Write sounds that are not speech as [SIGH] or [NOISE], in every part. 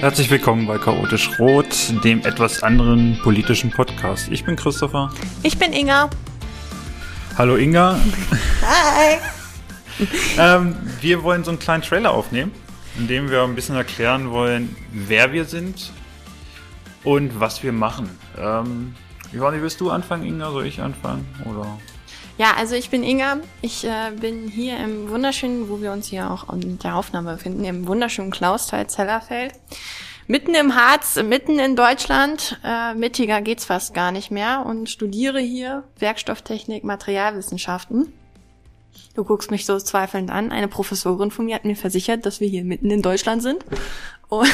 Herzlich willkommen bei Chaotisch Rot, dem etwas anderen politischen Podcast. Ich bin Christopher. Ich bin Inga. Hallo Inga. Hi. [LAUGHS] ähm, wir wollen so einen kleinen Trailer aufnehmen, in dem wir ein bisschen erklären wollen, wer wir sind und was wir machen. Ähm, wie willst du anfangen, Inga? Soll ich anfangen? Oder? Ja, also ich bin Inga. Ich äh, bin hier im wunderschönen, wo wir uns hier auch in der Aufnahme befinden, im wunderschönen Klausthal Zellerfeld. Mitten im Harz, mitten in Deutschland, äh, mittiger geht's fast gar nicht mehr und studiere hier Werkstofftechnik, Materialwissenschaften. Du guckst mich so zweifelnd an. Eine Professorin von mir hat mir versichert, dass wir hier mitten in Deutschland sind. Und,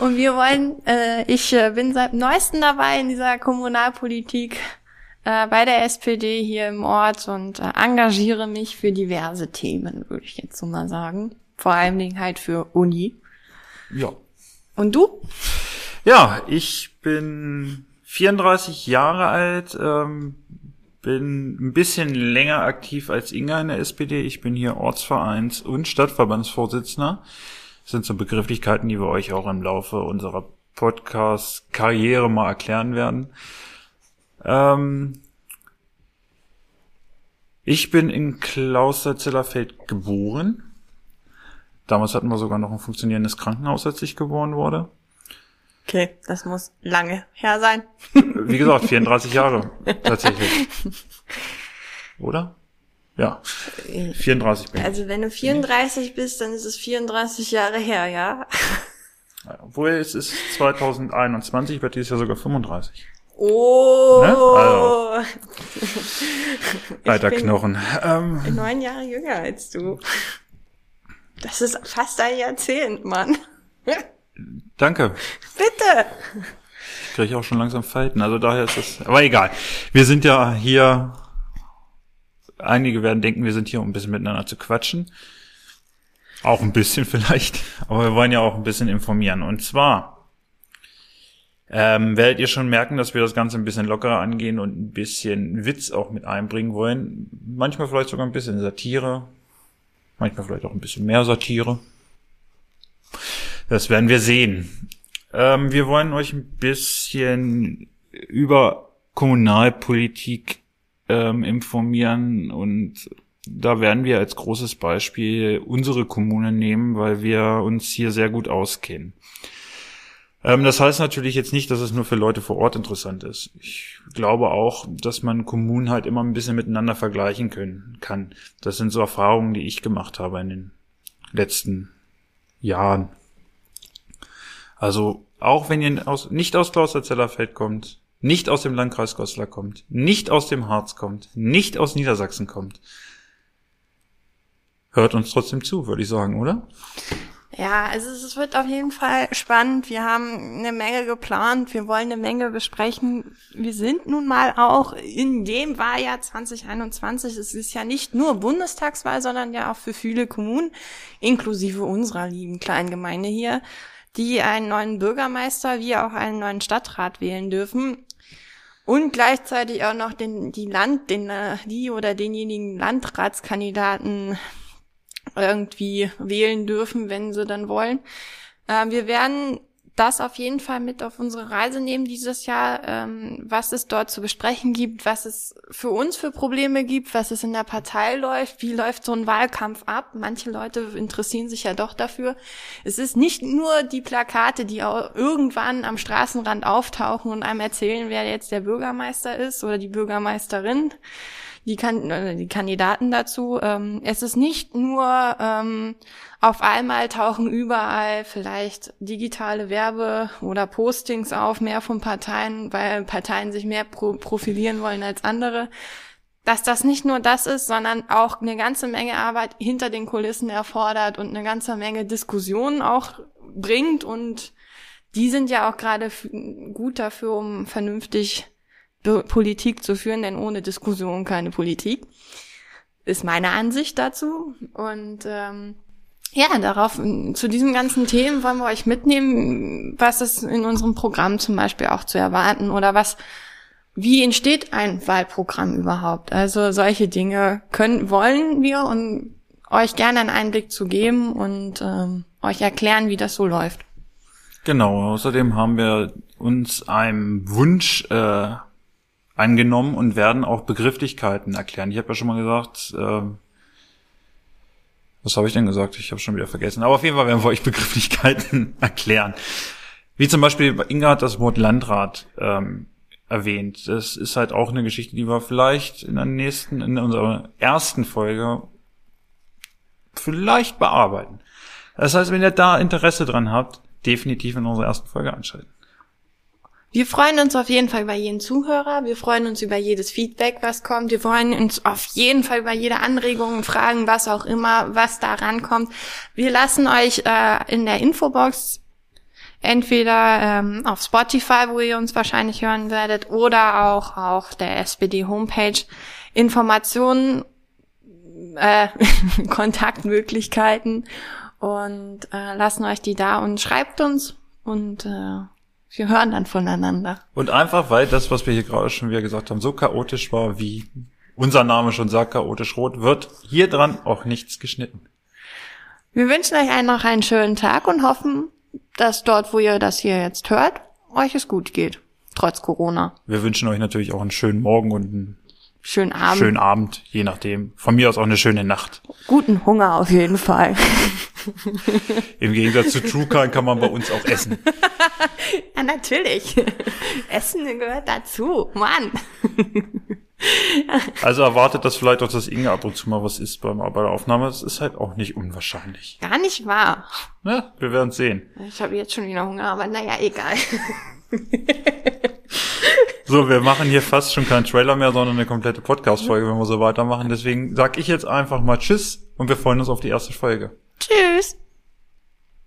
[LAUGHS] wir wollen, äh, ich äh, bin seit neuestem dabei in dieser Kommunalpolitik äh, bei der SPD hier im Ort und äh, engagiere mich für diverse Themen, würde ich jetzt so mal sagen. Vor allen Dingen halt für Uni. Ja. Und du? Ja, ich bin 34 Jahre alt, ähm, bin ein bisschen länger aktiv als Inga in der SPD. Ich bin hier Ortsvereins- und Stadtverbandsvorsitzender. Das sind so Begrifflichkeiten, die wir euch auch im Laufe unserer Podcast-Karriere mal erklären werden. Ähm, ich bin in Klausterzillerfeld geboren. Damals hatten wir sogar noch ein funktionierendes Krankenhaus, als ich geboren wurde. Okay, das muss lange her sein. [LAUGHS] Wie gesagt, 34 Jahre tatsächlich. [LAUGHS] Oder? Ja, 34 bin ich. Also wenn du 34 bist, dann ist es 34 Jahre her, ja? Obwohl es ist 2021, wird dieses Jahr sogar 35. Oh. Ne? Also. [LAUGHS] Alter Knochen. Ähm. Neun Jahre jünger als du. Das ist fast ein Jahrzehnt, Mann. [LAUGHS] Danke. Bitte. Ich kriege auch schon langsam Falten, also daher ist es. Aber egal. Wir sind ja hier. Einige werden denken, wir sind hier, um ein bisschen miteinander zu quatschen. Auch ein bisschen [LAUGHS] vielleicht. Aber wir wollen ja auch ein bisschen informieren. Und zwar ähm, werdet ihr schon merken, dass wir das Ganze ein bisschen lockerer angehen und ein bisschen Witz auch mit einbringen wollen. Manchmal vielleicht sogar ein bisschen Satire. Manchmal vielleicht auch ein bisschen mehr Satire. Das werden wir sehen. Ähm, wir wollen euch ein bisschen über Kommunalpolitik ähm, informieren und da werden wir als großes Beispiel unsere Kommune nehmen, weil wir uns hier sehr gut auskennen. Ähm, das heißt natürlich jetzt nicht, dass es nur für Leute vor Ort interessant ist. Ich glaube auch, dass man Kommunen halt immer ein bisschen miteinander vergleichen können kann. Das sind so Erfahrungen, die ich gemacht habe in den letzten Jahren. Also auch wenn ihr aus, nicht aus Klausterzellerfeld kommt, nicht aus dem Landkreis Goslar kommt, nicht aus dem Harz kommt, nicht aus Niedersachsen kommt, hört uns trotzdem zu, würde ich sagen, oder? Ja, also es wird auf jeden Fall spannend. Wir haben eine Menge geplant. Wir wollen eine Menge besprechen. Wir sind nun mal auch in dem Wahljahr 2021. Es ist ja nicht nur Bundestagswahl, sondern ja auch für viele Kommunen, inklusive unserer lieben kleinen Gemeinde hier, die einen neuen Bürgermeister wie auch einen neuen Stadtrat wählen dürfen. Und gleichzeitig auch noch den, die Land, den, äh, die oder denjenigen Landratskandidaten irgendwie wählen dürfen, wenn sie dann wollen. Äh, wir werden das auf jeden Fall mit auf unsere Reise nehmen dieses Jahr, ähm, was es dort zu besprechen gibt, was es für uns für Probleme gibt, was es in der Partei läuft, wie läuft so ein Wahlkampf ab. Manche Leute interessieren sich ja doch dafür. Es ist nicht nur die Plakate, die irgendwann am Straßenrand auftauchen und einem erzählen, wer jetzt der Bürgermeister ist oder die Bürgermeisterin die, kan äh, die Kandidaten dazu. Ähm, es ist nicht nur ähm, auf einmal tauchen überall vielleicht digitale Werbe- oder Postings auf, mehr von Parteien, weil Parteien sich mehr pro profilieren wollen als andere. Dass das nicht nur das ist, sondern auch eine ganze Menge Arbeit hinter den Kulissen erfordert und eine ganze Menge Diskussionen auch bringt und die sind ja auch gerade gut dafür, um vernünftig Politik zu führen, denn ohne Diskussion keine Politik. Ist meine Ansicht dazu. Und ähm, ja, darauf, zu diesen ganzen Themen wollen wir euch mitnehmen, was ist in unserem Programm zum Beispiel auch zu erwarten oder was, wie entsteht ein Wahlprogramm überhaupt? Also solche Dinge können, wollen wir und euch gerne einen Einblick zu geben und ähm, euch erklären, wie das so läuft. Genau, außerdem haben wir uns einem Wunsch äh, angenommen und werden auch Begrifflichkeiten erklären. Ich habe ja schon mal gesagt, äh, was habe ich denn gesagt? Ich habe schon wieder vergessen. Aber auf jeden Fall werden wir euch [LAUGHS] Begrifflichkeiten [LAUGHS] erklären. Wie zum Beispiel, Inga hat das Wort Landrat ähm, erwähnt. Das ist halt auch eine Geschichte, die wir vielleicht in der nächsten, in unserer ersten Folge vielleicht bearbeiten. Das heißt, wenn ihr da Interesse dran habt, definitiv in unserer ersten Folge einschalten. Wir freuen uns auf jeden Fall über jeden Zuhörer. Wir freuen uns über jedes Feedback, was kommt. Wir freuen uns auf jeden Fall über jede Anregung, Fragen, was auch immer, was da rankommt. Wir lassen euch äh, in der Infobox entweder ähm, auf Spotify, wo ihr uns wahrscheinlich hören werdet, oder auch auf der SPD Homepage Informationen, äh, [LAUGHS] Kontaktmöglichkeiten und äh, lassen euch die da und schreibt uns und äh, wir hören dann voneinander. Und einfach, weil das, was wir hier gerade schon wieder gesagt haben, so chaotisch war, wie unser Name schon sagt, chaotisch rot, wird hier dran auch nichts geschnitten. Wir wünschen euch einen noch einen schönen Tag und hoffen, dass dort, wo ihr das hier jetzt hört, euch es gut geht. Trotz Corona. Wir wünschen euch natürlich auch einen schönen Morgen und einen Schönen Abend. schönen Abend, je nachdem. Von mir aus auch eine schöne Nacht. Guten Hunger auf jeden Fall. [LAUGHS] Im Gegensatz zu Trukan kann man bei uns auch essen. [LAUGHS] ja, natürlich. Essen gehört dazu. Mann. [LAUGHS] Also erwartet das vielleicht auch, dass Inge ab und zu mal was isst beim, bei der Aufnahme. Das ist halt auch nicht unwahrscheinlich. Gar nicht wahr. Ja, wir werden sehen. Ich habe jetzt schon wieder Hunger, aber naja, egal. [LAUGHS] So, wir machen hier fast schon keinen Trailer mehr, sondern eine komplette Podcast-Folge, wenn wir so weitermachen. Deswegen sag ich jetzt einfach mal Tschüss und wir freuen uns auf die erste Folge. Tschüss.